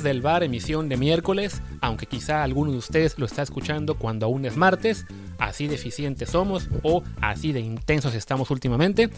desde el bar emisión de miércoles, aunque quizá alguno de ustedes lo está escuchando cuando aún es martes, así de eficientes somos o así de intensos estamos últimamente.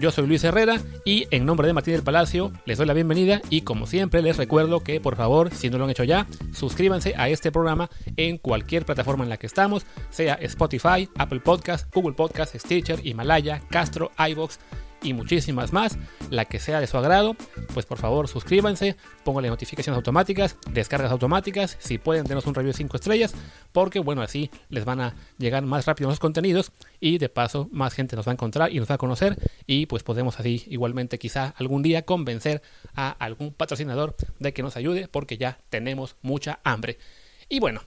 Yo soy Luis Herrera y en nombre de Martín del Palacio les doy la bienvenida y como siempre les recuerdo que por favor, si no lo han hecho ya, suscríbanse a este programa en cualquier plataforma en la que estamos, sea Spotify, Apple Podcast, Google Podcast, Stitcher, Himalaya, Castro, iBox y muchísimas más, la que sea de su agrado, pues por favor suscríbanse, pónganle notificaciones automáticas, descargas automáticas, si pueden denos un review de 5 estrellas, porque bueno, así les van a llegar más rápido los contenidos y de paso más gente nos va a encontrar y nos va a conocer y pues podemos así igualmente quizá algún día convencer a algún patrocinador de que nos ayude porque ya tenemos mucha hambre. Y bueno,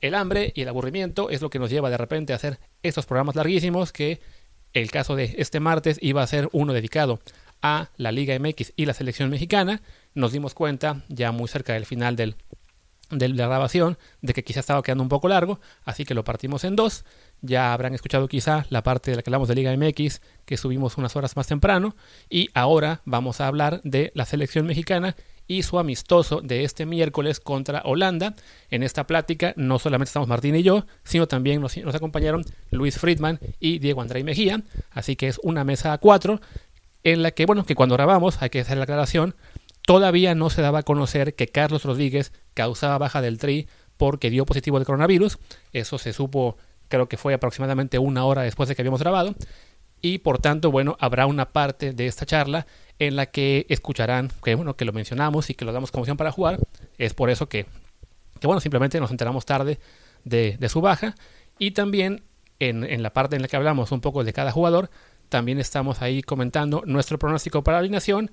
el hambre y el aburrimiento es lo que nos lleva de repente a hacer estos programas larguísimos que el caso de este martes iba a ser uno dedicado a la Liga MX y la selección mexicana. Nos dimos cuenta ya muy cerca del final del, de la grabación de que quizá estaba quedando un poco largo, así que lo partimos en dos. Ya habrán escuchado quizá la parte de la que hablamos de Liga MX, que subimos unas horas más temprano, y ahora vamos a hablar de la selección mexicana y su amistoso de este miércoles contra Holanda. En esta plática no solamente estamos Martín y yo, sino también nos, acompañaron Luis Friedman y Diego André Mejía. Así que es una mesa a cuatro en la que, bueno, que cuando grabamos, hay que hacer la aclaración, todavía no se daba a conocer que Carlos Rodríguez causaba baja del tri porque dio positivo de coronavirus. Eso se supo, creo que fue aproximadamente una hora después de que habíamos grabado. Y por tanto, bueno, habrá una parte de esta charla en la que escucharán que, bueno, que lo mencionamos y que lo damos como opción para jugar. Es por eso que, que bueno, simplemente nos enteramos tarde de, de su baja. Y también en, en, la parte en la que hablamos un poco de cada jugador, también estamos ahí comentando nuestro pronóstico para la alineación.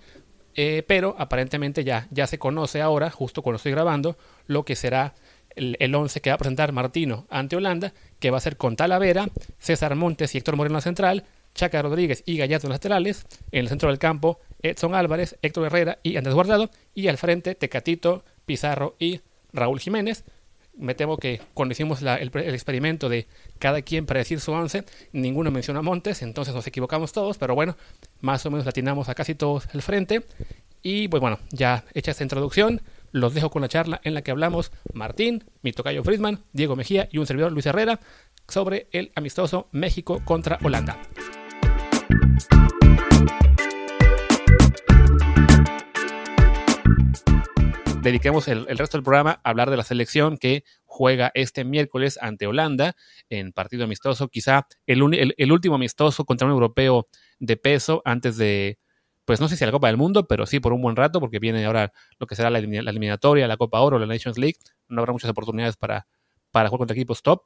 Eh, pero aparentemente ya, ya se conoce ahora, justo cuando estoy grabando, lo que será el 11 que va a presentar Martino ante Holanda, que va a ser con Talavera, César Montes y Héctor Moreno central, Chaca Rodríguez y Gallardo en laterales, en el centro del campo Edson Álvarez, Héctor Herrera y Andrés Guardado. Y al frente, Tecatito, Pizarro y Raúl Jiménez. Me temo que cuando hicimos el, experimento de cada quien predecir su once, ninguno menciona Montes, entonces nos equivocamos todos, pero bueno, más o menos latinamos a casi todos el frente. Y pues bueno, ya hecha esta introducción, los dejo con la charla en la que hablamos Martín, mi tocayo Friedman, Diego Mejía y un servidor Luis Herrera sobre el amistoso México contra Holanda. Dediquemos el, resto del programa a hablar de la selección que juega este miércoles ante Holanda en partido amistoso, quizá el, último amistoso contra un europeo de peso antes de, pues no sé si la Copa del Mundo, pero sí por un buen rato, porque viene ahora lo que será la, eliminatoria, la Copa Oro, la Nations League, no habrá muchas oportunidades para, para jugar contra equipos top.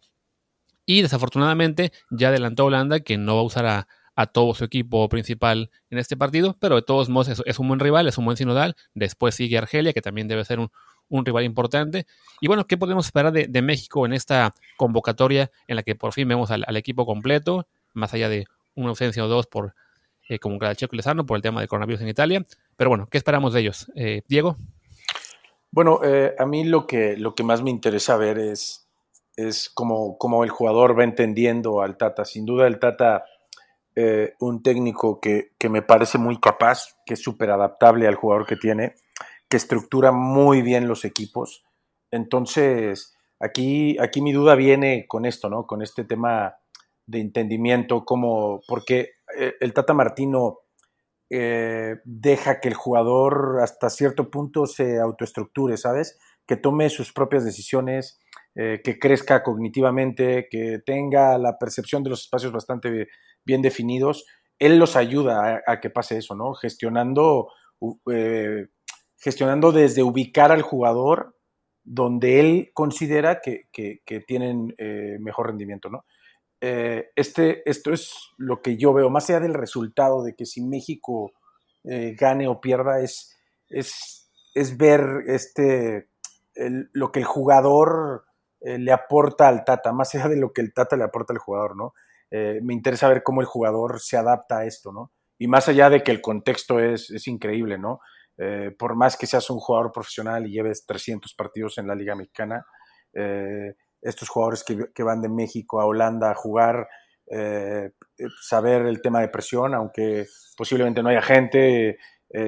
Y desafortunadamente ya adelantó Holanda que no va a usar a, a todo su equipo principal en este partido, pero de todos modos es, un buen rival, es un buen sinodal. Después sigue Argelia, que también debe ser un, rival importante. Y bueno, ¿qué podemos esperar de, México en esta convocatoria en la que por fin vemos al, equipo completo, más allá de una ausencia o dos por eh, como Checo Lezano por el tema de coronavirus en Italia? Pero bueno, ¿qué esperamos de ellos? Eh, Diego. Bueno, eh, a mí lo que, lo que más me interesa ver es, es cómo, cómo el jugador va entendiendo al Tata. Sin duda el Tata eh, un técnico que, me parece muy capaz, que es súper adaptable al jugador que tiene, que estructura muy bien los equipos. Entonces, aquí, aquí mi duda viene con esto, ¿no? Con este tema de entendimiento, como, porque eh, el Tata Martino eh, deja que el jugador hasta cierto punto se autoestructure, ¿sabes? Que tome sus propias decisiones, que crezca cognitivamente, que tenga la percepción de los espacios bastante bien definidos, él los ayuda a, que pase eso, ¿no? Gestionando, eh, gestionando desde ubicar al jugador donde él considera que, tienen eh, mejor rendimiento, ¿no? Eh, este, esto es lo que yo veo, más allá del resultado de que si México gane o pierda, es, es, es ver este, lo que el jugador le aporta al Tata, más allá de lo que el Tata le aporta al jugador, ¿no? Eh, me interesa ver cómo el jugador se adapta a esto, ¿no? Y más allá de que el contexto es, es increíble, ¿no? Eh, por más que seas un jugador profesional y lleves 300 partidos en la Liga Mexicana, eh, estos jugadores que, van de México a Holanda a jugar, saber el tema de presión, aunque posiblemente no haya gente,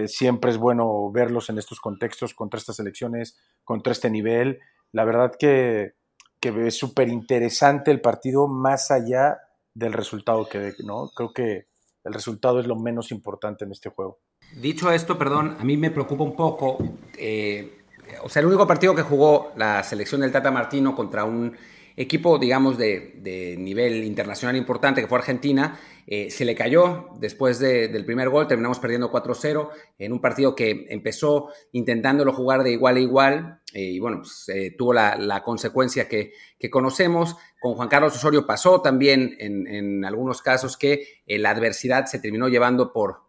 siempre es bueno verlos en estos contextos, contra estas elecciones, contra este nivel. La verdad que, que es súper interesante el partido más allá del resultado que ¿no? Creo que el resultado es lo menos importante en este juego. Dicho esto, perdón, a mí me preocupa un poco. Eh, o sea, el único partido que jugó la selección del Tata Martino contra un equipo, digamos, de, nivel internacional importante, que fue Argentina, eh, se le cayó después del primer gol, terminamos perdiendo 4-0 en un partido que empezó intentándolo jugar de igual a igual eh, y bueno, pues, eh, tuvo la, consecuencia que, conocemos. Con Juan Carlos Osorio pasó también en, algunos casos que la adversidad se terminó llevando por,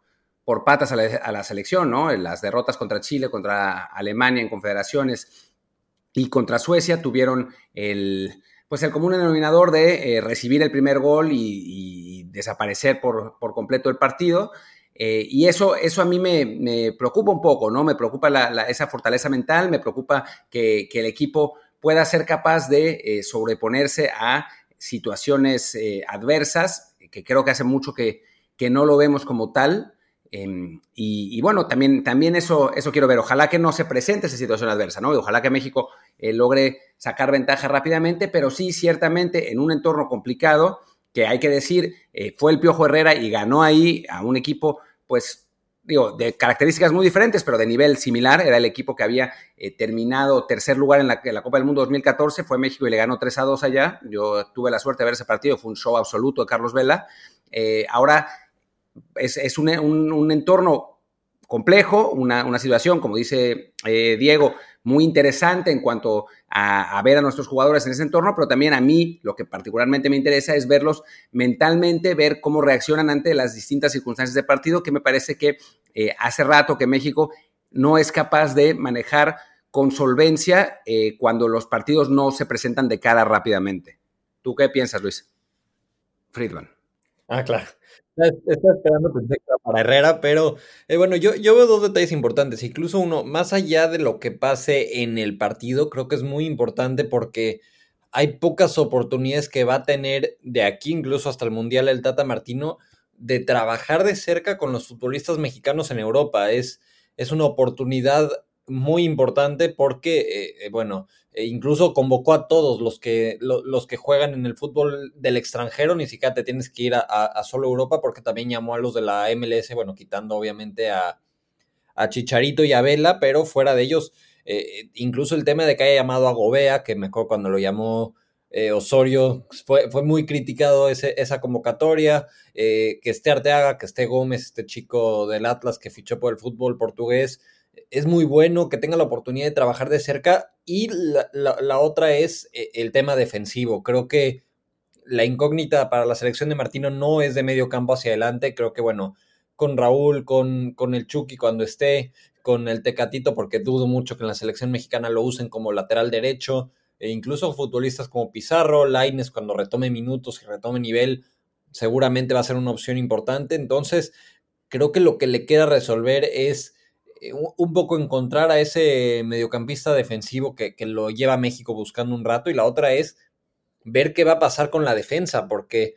por patas a la, a la selección, ¿no? En las derrotas contra Chile, contra Alemania en confederaciones y contra Suecia tuvieron el, pues el común denominador de recibir el primer gol y, desaparecer por, completo el partido. Eh, y eso, eso a mí me, preocupa un poco, ¿no? Me preocupa esa fortaleza mental, me preocupa que, el equipo pueda ser capaz de eh, sobreponerse a situaciones adversas, que creo que hace mucho que, que no lo vemos como tal. Em, y, bueno, también, también eso, eso quiero ver. Ojalá que no se presente esa situación adversa, ¿no? Y ojalá que México eh, logre sacar ventaja rápidamente, pero sí, ciertamente, en un entorno complicado, que hay que decir, eh, fue el Piojo Herrera y ganó ahí a un equipo, pues, digo, de características muy diferentes, pero de nivel similar. Era el equipo que había eh, terminado tercer lugar en la, Copa del Mundo 2014, fue México y le ganó 3 a 2 allá. Yo tuve la suerte de ver ese partido, fue un show absoluto de Carlos Vela. ahora es, un, entorno complejo, una, situación, como dice eh, Diego, muy interesante en cuanto a, ver a nuestros jugadores en ese entorno, pero también a mí lo que particularmente me interesa es verlos mentalmente, ver cómo reaccionan ante las distintas circunstancias de partido, que me parece que eh, hace rato que México no es capaz de manejar con solvencia eh, cuando los partidos no se presentan de cara rápidamente. ¿Tú qué piensas, Luis? Friedman. Ah, claro. Estaba esperando para Herrera, pero eh, bueno, yo, yo veo dos detalles importantes. Incluso uno, más allá de lo que pase en el partido, creo que es muy importante porque hay pocas oportunidades que va a tener de aquí, incluso hasta el Mundial, el Tata Martino, de trabajar de cerca con los futbolistas mexicanos en Europa. Es, es una oportunidad muy importante porque, eh, eh, bueno, e incluso convocó a todos los que, los que juegan en el fútbol del extranjero, ni siquiera te tienes que ir a, solo Europa porque también llamó a los de la MLS, bueno, quitando obviamente a, Chicharito y a Vela, pero fuera de ellos, eh, incluso el tema de que haya llamado a Gobea, que me acuerdo cuando lo llamó Osorio, fue, fue, muy criticado ese, esa convocatoria, que esté Arteaga, que esté Gómez, este chico del Atlas que fichó por el fútbol portugués, es muy bueno que tenga la oportunidad de trabajar de cerca y la, otra es eh, el tema defensivo. Creo que la incógnita para la selección de Martino no es de medio campo hacia adelante. Creo que, bueno, con Raúl, con, con el Chucky cuando esté, con el Tecatito, porque dudo mucho que en la selección mexicana lo usen como lateral derecho, e incluso futbolistas como Pizarro, Laines, cuando retome minutos y retome nivel, seguramente va a ser una opción importante. Entonces, creo que lo que le queda resolver es un poco encontrar a ese mediocampista defensivo que, lo lleva a México buscando un rato y la otra es ver qué va a pasar con la defensa, porque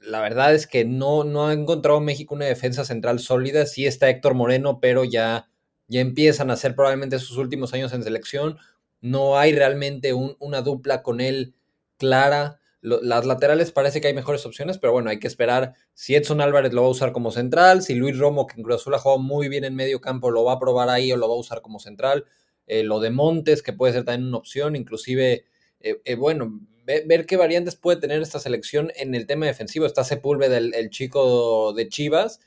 la verdad es que no, no ha encontrado México una defensa central sólida. Sí está Héctor Moreno, pero ya, ya empiezan a ser probablemente sus últimos años en selección. No hay realmente una dupla con él clara las laterales parece que hay mejores opciones, pero bueno, hay que esperar si Edson Álvarez lo va a usar como central, si Luis Romo, que en Cruz Azul ha jugado muy bien en medio campo, lo va a probar ahí o lo va a usar como central. Eh, lo de Montes, que puede ser también una opción, inclusive, eh, eh, bueno, ver qué variantes puede tener esta selección en el tema defensivo. Está Sepúlveda, el, el chico de Chivas.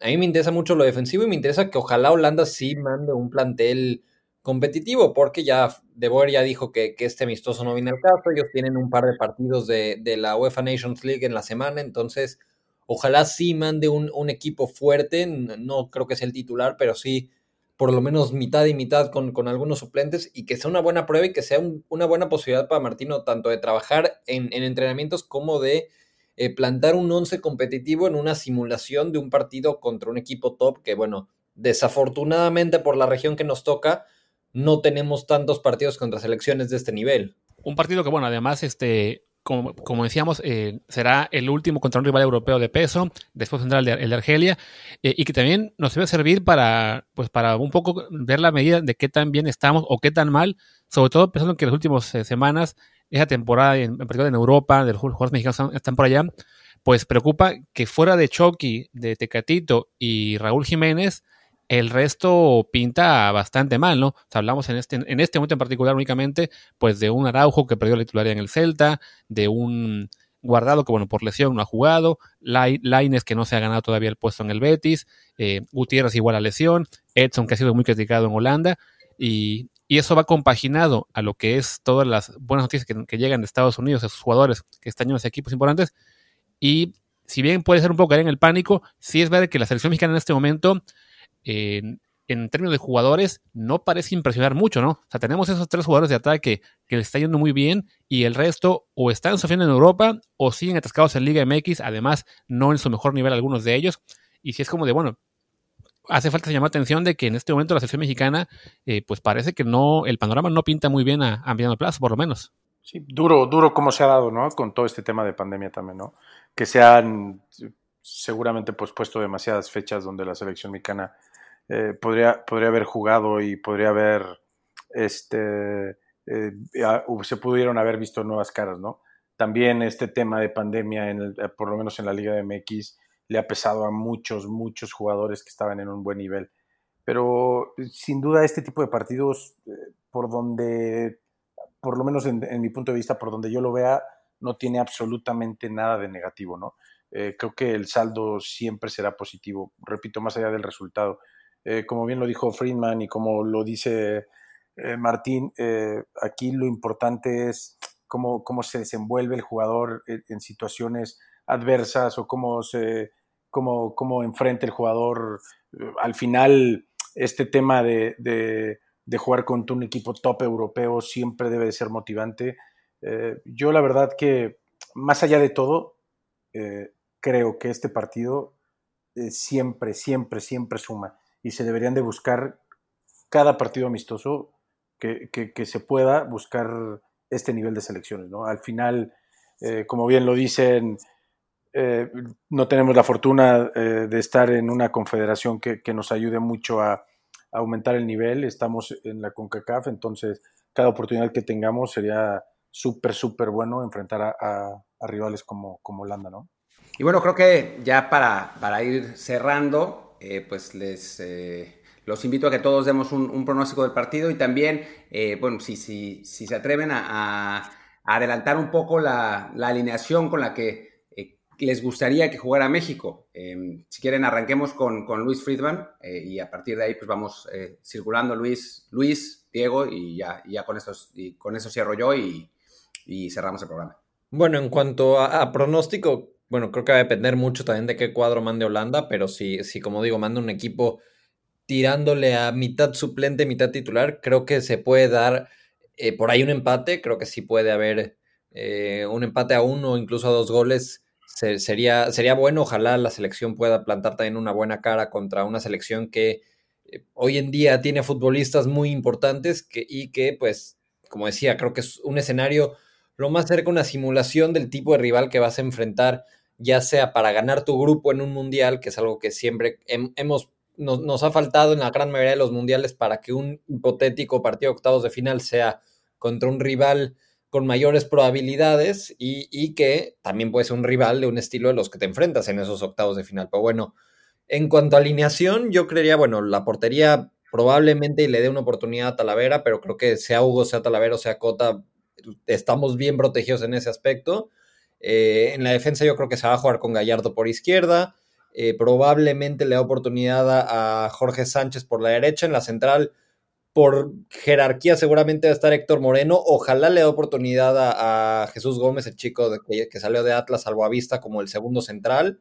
A mí me interesa mucho lo defensivo y me interesa que ojalá Holanda sí mande un plantel competitivo, porque ya De Boer ya dijo que, este amistoso no viene al caso, ellos tienen un par de partidos de, la UEFA Nations League en la semana, entonces ojalá sí mande un, equipo fuerte, no creo que sea el titular, pero sí por lo menos mitad y mitad con, con algunos suplentes y que sea una buena prueba y que sea una buena posibilidad para Martino tanto de trabajar en, entrenamientos como de eh, plantar un once competitivo en una simulación de un partido contra un equipo top que bueno, desafortunadamente por la región que nos toca, no tenemos tantos partidos contra selecciones de este nivel. Un partido que, bueno, además, este, como, decíamos, eh, será el último contra un rival europeo de peso, después tendrá el de, el de Argelia, eh, y que también nos debe servir para, pues, para un poco ver la medida de qué tan bien estamos o qué tan mal, sobre todo pensando que en las últimas eh, semanas, esa temporada, en, en, en Europa, de los jugadores mexicanos están, están por allá, pues preocupa que fuera de Chucky, de Tecatito y Raúl Jiménez, el resto pinta bastante mal, ¿no? Hablamos en este, en este momento en particular únicamente, pues de un Araujo que perdió la titularidad en el Celta, de un Guardado que, bueno, por lesión no ha jugado, Laines que no se ha ganado todavía el puesto en el Betis, eh, Gutiérrez igual a lesión, Edson que ha sido muy criticado en Holanda, y, y, eso va compaginado a lo que es todas las buenas noticias que, que llegan de Estados Unidos, a sus jugadores que están en los equipos importantes, y si bien puede ser un poco caer en el pánico, sí es verdad que la selección mexicana en este momento en, términos de jugadores, no parece impresionar mucho, ¿no? O sea, tenemos esos tres jugadores de ataque que les está yendo muy bien y el resto o están sufriendo en Europa o siguen atascados en Liga MX, además no en su mejor nivel algunos de ellos. Y si es como de, bueno, hace falta llamar atención de que en este momento la selección mexicana, eh, pues parece que no, el panorama no pinta muy bien a, a mediano plazo, por lo menos. Sí, duro, duro como se ha dado, ¿no? Con todo este tema de pandemia también, ¿no? Que se han seguramente pues puesto demasiadas fechas donde la selección mexicana eh, podría, podría haber jugado y podría haber, este, eh, se pudieron haber visto nuevas caras, ¿no? También este tema de pandemia, en el, eh, por lo menos en la Liga de MX, le ha pesado a muchos, muchos jugadores que estaban en un buen nivel. Pero sin duda este tipo de partidos, por donde, por lo menos en, en, mi punto de vista, por donde yo lo vea, no tiene absolutamente nada de negativo, ¿no? Creo que el saldo siempre será positivo, repito, más allá del resultado. Eh, como bien lo dijo Friedman y como lo dice eh, Martín, eh, aquí lo importante es cómo, cómo se desenvuelve el jugador en, situaciones adversas o cómo, se, cómo, cómo enfrenta el jugador. Al final, este tema de, de, jugar contra un equipo top europeo siempre debe de ser motivante. Yo la verdad que, más allá de todo, creo que este partido siempre, siempre, siempre suma y se deberían de buscar cada partido amistoso que, que, que se pueda buscar este nivel de selecciones. ¿no? Al final, eh, como bien lo dicen, eh, no tenemos la fortuna eh, de estar en una confederación que, que nos ayude mucho a, a, aumentar el nivel. Estamos en la CONCACAF, entonces cada oportunidad que tengamos sería súper, súper bueno enfrentar a, a, a, rivales como, como Holanda, ¿no? Y bueno, creo que ya para, para ir cerrando, eh, pues les eh, los invito a que todos demos un, pronóstico del partido y también, eh, bueno, si, si, si, se atreven a, adelantar un poco la, la, alineación con la que les gustaría que jugara México. Em, si quieren, arranquemos con, con Luis Friedman y a partir de ahí pues vamos circulando Luis, Luis, Diego y ya, ya con, estos, y con eso cierro yo y, y cerramos el programa. Bueno, en cuanto a pronóstico, bueno, creo que va a depender mucho también de qué cuadro mande Holanda, pero si, si como digo, manda un equipo tirándole a mitad suplente, mitad titular, creo que se puede dar eh, por ahí un empate, creo que sí puede haber eh, un empate a uno, incluso a dos goles. Se, sería, sería bueno, ojalá la selección pueda plantar también una buena cara contra una selección que eh, hoy en día tiene futbolistas muy importantes que, y que, pues, como decía, creo que es un escenario lo más cerca una simulación del tipo de rival que vas a enfrentar, ya sea para ganar tu grupo en un mundial, que es algo que siempre hemos, nos, nos, ha faltado en la gran mayoría de los mundiales para que un hipotético partido de octavos de final sea contra un rival con mayores probabilidades y, y, que también puede ser un rival de un estilo de los que te enfrentas en esos octavos de final. Pero bueno, en cuanto a alineación, yo creería, bueno, la portería probablemente le dé una oportunidad a Talavera, pero creo que sea Hugo, sea Talavera sea Cota, estamos bien protegidos en ese aspecto. Eh, en la defensa yo creo que se va a jugar con Gallardo por izquierda. Eh, probablemente le da oportunidad a, Jorge Sánchez por la derecha. En la central, por jerarquía, seguramente va a estar Héctor Moreno. Ojalá le dé oportunidad a, Jesús Gómez, el chico que, salió de Atlas al Boavista como el segundo central.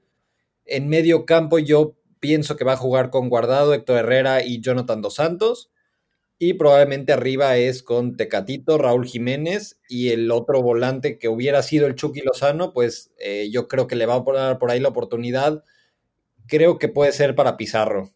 En medio campo yo pienso que va a jugar con Guardado, Héctor Herrera y Jonathan Dos Santos. Y probablemente arriba es con Tecatito, Raúl Jiménez y el otro volante que hubiera sido el Chucky Lozano, pues eh, yo creo que le va a poner por ahí la oportunidad. Creo que puede ser para Pizarro.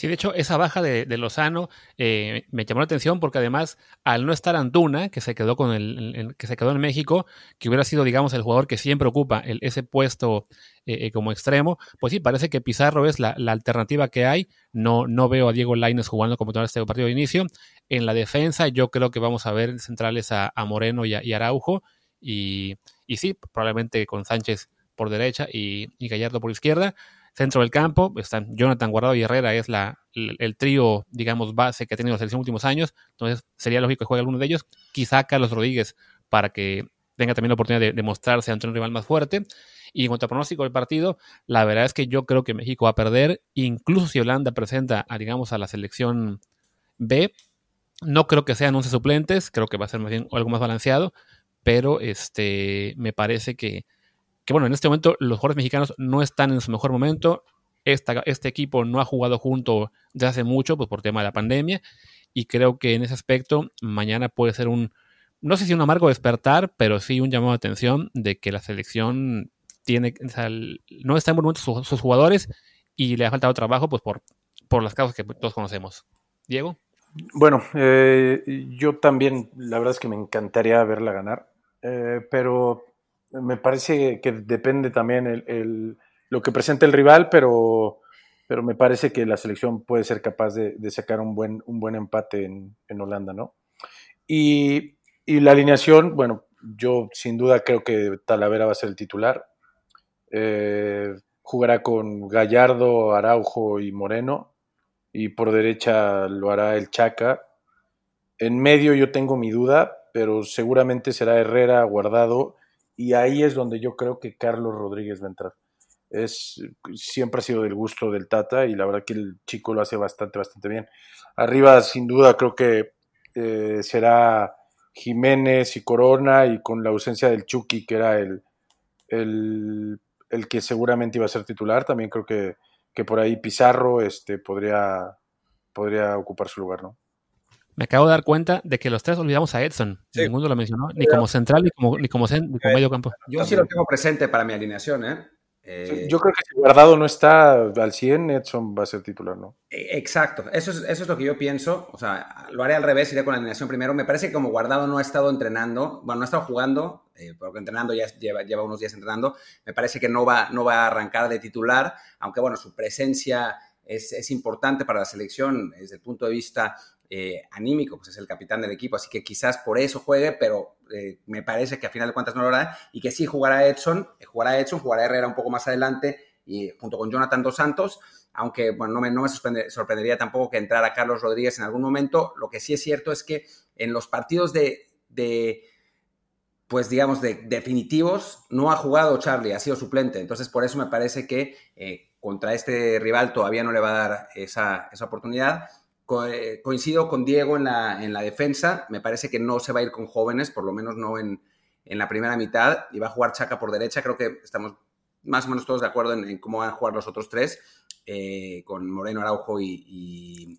Sí, de hecho, esa baja de, Lozano eh, me llamó la atención porque además, al no estar Antuna, que se quedó con el, que se quedó en México, que hubiera sido, digamos, el jugador que siempre ocupa ese puesto eh, eh, como extremo, pues sí, parece que Pizarro es la, alternativa que hay. No, no veo a Diego Laines jugando como todo este partido de inicio. En la defensa, yo creo que vamos a ver centrales a, Moreno y, Araujo. Y, y, sí, probablemente con Sánchez por derecha y Gallardo por izquierda. Centro del campo están Jonathan Guardado y Herrera, es la, el, trío, digamos, base que ha tenido la selección en los últimos años. Entonces sería lógico que juegue alguno de ellos. Quizá Carlos Rodríguez para que tenga también la oportunidad de, mostrarse ante un rival más fuerte. Y en cuanto a pronóstico del partido, la verdad es que yo creo que México va a perder, incluso si Holanda presenta, a, digamos, a la selección B. No creo que sean 11 suplentes, creo que va a ser más bien algo más balanceado, pero este, me parece que, que bueno, en este momento los jugadores mexicanos no están en su mejor momento. este equipo no ha jugado junto desde hace mucho, pues por tema de la pandemia. Y creo que en ese aspecto, mañana puede ser un, no sé si un amargo despertar, pero sí un llamado de atención de que la selección tiene, no está en buen momento sus, jugadores y le ha faltado trabajo, pues por, por las causas que todos conocemos. Diego. Bueno, eh, yo también, la verdad es que me encantaría verla ganar, eh, pero me parece que depende también el, lo que presenta el rival, pero, pero me parece que la selección puede ser capaz de, sacar un buen, un buen empate en, Holanda, ¿no? Y, la alineación, bueno, yo sin duda creo que Talavera va a ser el titular. Eh, jugará con Gallardo, Araujo y Moreno. Y por derecha lo hará el Chaca. En medio yo tengo mi duda, pero seguramente será Herrera, Guardado y ahí es donde yo creo que Carlos Rodríguez va a entrar. Es, siempre ha sido del gusto del Tata y la verdad que el chico lo hace bastante, bastante bien. Arriba, sin duda, creo que eh, será Jiménez y Corona y con la ausencia del Chucky, que era el, el, que seguramente iba a ser titular, también creo que, que por ahí Pizarro este, podría, podría ocupar su lugar, ¿no? Me acabo de dar cuenta de que los tres olvidamos a Edson. Ninguno lo mencionó, ni como central, ni como, ni como, medio campo. Yo sí lo tengo presente para mi alineación, ¿eh? eh yo creo que si Guardado no está al 100, Edson va a ser titular, ¿no? E, exacto, eso es, eso es lo que yo pienso. O sea, lo haré al revés, iré con la alineación primero. Me parece que como Guardado no ha estado entrenando, bueno, no ha estado jugando, eh, porque entrenando ya lleva, lleva, unos días entrenando, me parece que no va, no va a arrancar de titular, aunque bueno, su presencia es, es importante para la selección desde el punto de vista eh, anímico, pues es el capitán del equipo, así que quizás por eso juegue, pero eh, me parece que a final de cuentas no lo hará y que sí jugará Edson, eh, jugará Edson, jugará Herrera un poco más adelante y junto con Jonathan Dos Santos, aunque bueno, no me, no me sorprendería tampoco que entrara Carlos Rodríguez en algún momento, lo que sí es cierto es que en los partidos de, de pues digamos, de definitivos, no ha jugado Charlie, ha sido suplente. Entonces, por eso me parece que contra este rival todavía no le va a dar esa, esa oportunidad. Eh, coincido con Diego en la, en la defensa. Me parece que no se va a ir con jóvenes, por lo menos no en, la primera mitad. Y va a jugar Chaca por derecha. Creo que estamos más o menos todos de acuerdo en, cómo van a jugar los otros tres, eh, con Moreno, Araujo y,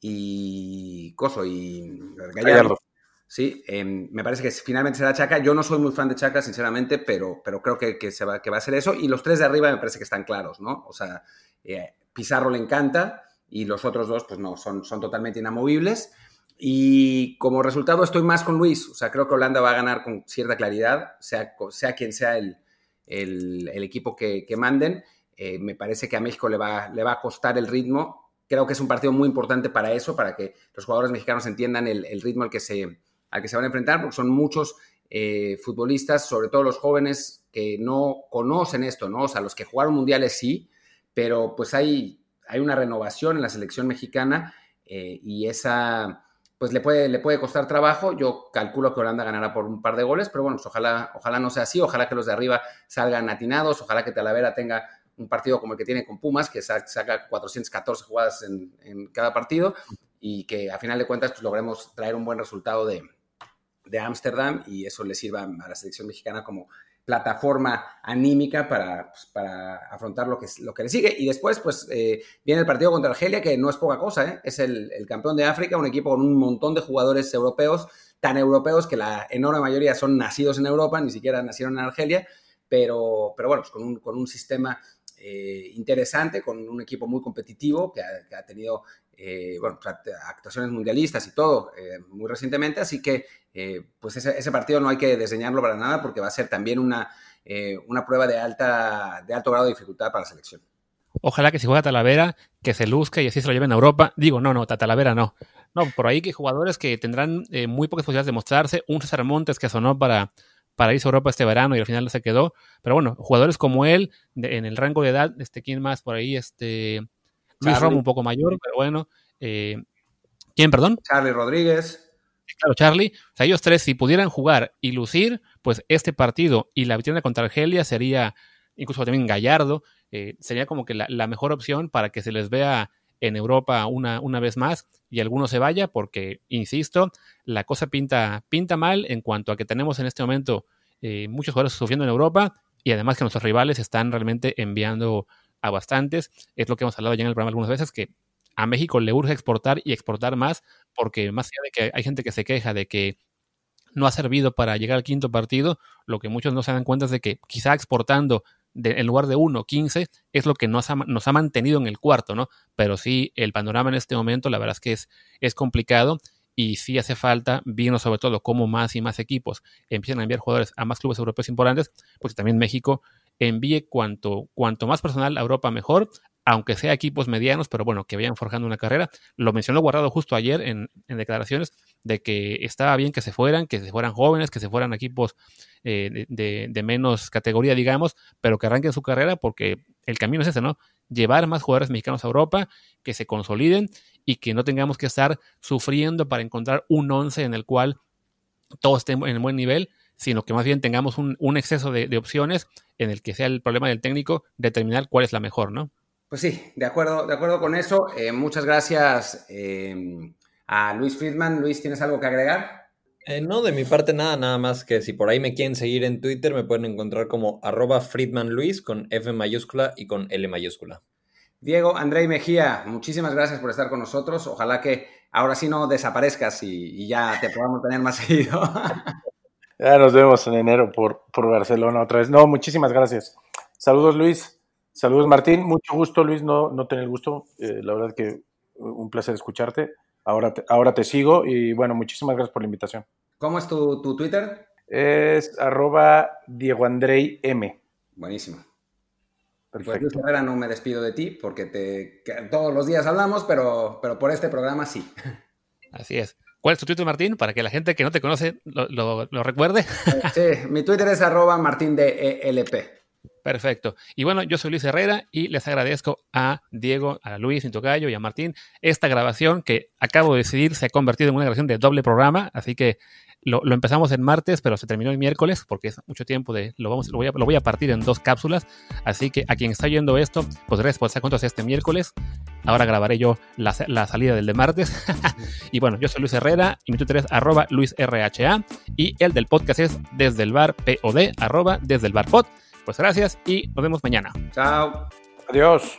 y, Coso y Gallardo. Sí, em, me parece que finalmente será Chaca. Yo no soy muy fan de Chaca, sinceramente, pero, pero creo que, se va, que va a ser eso. Y los tres de arriba me parece que están claros, ¿no? O sea, eh, Pizarro le encanta y los otros dos, pues no, son, son totalmente inamovibles. Y como resultado estoy más con Luis, o sea, creo que Holanda va a ganar con cierta claridad, sea, sea quien sea el, el, equipo que, que manden. Eh, me parece que a México le va, le va a costar el ritmo. Creo que es un partido muy importante para eso, para que los jugadores mexicanos entiendan el, el ritmo al que, se, al que se van a enfrentar, porque son muchos eh, futbolistas, sobre todo los jóvenes, que no conocen esto, ¿no? O sea, los que jugaron mundiales sí, pero pues hay hay una renovación en la selección mexicana eh, y esa pues le puede, le puede costar trabajo. Yo calculo que Holanda ganará por un par de goles, pero bueno, pues ojalá, ojalá no sea así, ojalá que los de arriba salgan atinados, ojalá que Talavera tenga un partido como el que tiene con Pumas, que saca 414 jugadas en, cada partido y que a final de cuentas pues, logremos traer un buen resultado de Ámsterdam y eso le sirva a la selección mexicana como plataforma anímica para, pues, para afrontar lo que, lo que le sigue. Y después, pues, eh, viene el partido contra Argelia, que no es poca cosa, ¿eh? es el, campeón de África, un equipo con un montón de jugadores europeos, tan europeos que la enorme mayoría son nacidos en Europa, ni siquiera nacieron en Argelia, pero, pero bueno, pues con, un, con un sistema eh, interesante con un equipo muy competitivo que ha, tenido bueno, actuaciones mundialistas y todo muy recientemente, así que pues ese, partido no hay que diseñarlo para nada porque va a ser también una, una prueba de, alta, de alto grado de dificultad para la selección. Ojalá que si juega Talavera, que se luzca y así se lo lleven a Europa. Digo, no, no, Talavera no. No, por ahí que jugadores que tendrán eh, muy pocas posibilidades de mostrarse. Un César Montes que sonó para, para irse a Europa este verano y al final se quedó. Pero bueno, jugadores como él, en el rango de edad, este, ¿quién más por ahí? Este, Luis Romo, un poco mayor, pero bueno. Eh, ¿Quién, perdón? Charlie Rodríguez. Claro, Charlie. O sea, ellos tres, si pudieran jugar y lucir, pues este partido y la victoria contra Argelia sería, incluso también Gallardo, eh, sería como que la, mejor opción para que se les vea en Europa una, una vez más y alguno se vaya, porque, insisto, la cosa pinta, pinta mal en cuanto a que tenemos en este momento eh, muchos jugadores sufriendo en Europa y además que nuestros rivales están realmente enviando a bastantes. Es lo que hemos hablado ya en el programa algunas veces, que a México le urge exportar y exportar más, porque más allá de que hay gente que se queja de que no ha servido para llegar al quinto partido, lo que muchos no se dan cuenta es de que quizá exportando en lugar de 1, 15, es lo que nos ha, nos ha, mantenido en el cuarto, ¿no? Pero sí, el panorama en este momento, la verdad es que es, es complicado y sí hace falta, viendo sobre todo cómo más y más equipos empiezan a enviar jugadores a más clubes europeos importantes, porque también México envíe cuanto, cuanto más personal a Europa mejor, aunque sea equipos medianos, pero bueno, que vayan forjando una carrera. Lo mencionó Guardado justo ayer en, declaraciones de que estaba bien que se fueran, que se fueran jóvenes, que se fueran equipos eh, de, menos categoría, digamos, pero que arranquen su carrera porque el camino es ese, ¿no? Llevar más jugadores mexicanos a Europa, que se consoliden y que no tengamos que estar sufriendo para encontrar un once en el cual todos estén en buen nivel, sino que más bien tengamos un, exceso de, de opciones en el que sea el problema del técnico determinar cuál es la mejor, ¿no? Pues sí, de acuerdo, de acuerdo con eso. Eh, muchas gracias eh, a Luis Friedman. Luis, ¿tienes algo que agregar? Eh, no, de mi parte nada, nada más que si por ahí me quieren seguir en Twitter me pueden encontrar como arroba Friedman Luis con F mayúscula y con L mayúscula. Diego, André y Mejía, muchísimas gracias por estar con nosotros. Ojalá que ahora sí no desaparezcas y, ya te podamos tener más seguido. Ya nos vemos en enero por, por Barcelona otra vez. No, muchísimas gracias. Saludos Luis. Saludos Martín, mucho gusto Luis, no, no tener el gusto, eh, la verdad que un placer escucharte, ahora te, ahora te sigo y bueno, muchísimas gracias por la invitación. ¿Cómo es tu, Twitter? Es arroba Diego Andrei M. Buenísimo. Pues, Perfecto. Pues Luis no me despido de ti porque te, todos los días hablamos, pero, pero por este programa sí. Así es. ¿Cuál es tu Twitter, Martín? Para que la gente que no te conoce lo, lo recuerde. Sí, mi Twitter es arroba martín de ELP. Perfecto. Y bueno, yo soy Luis Herrera y les agradezco a Diego, a Luis Intocayo y a Martín esta grabación que acabo de decidir se ha convertido en una grabación de doble programa, así que lo, empezamos en martes, pero se terminó el miércoles porque es mucho tiempo de lo vamos lo voy, a, lo voy a partir en dos cápsulas, así que a quien está oyendo esto, pues gracias por estar con este miércoles. Ahora grabaré yo la, salida del de martes. y bueno, yo soy Luis Herrera y mi Twitter es arroba LuisRHA y el del podcast es desde el bar POD, arroba desde el bar pod. Pues gracias y nos vemos mañana. Chao. Adiós.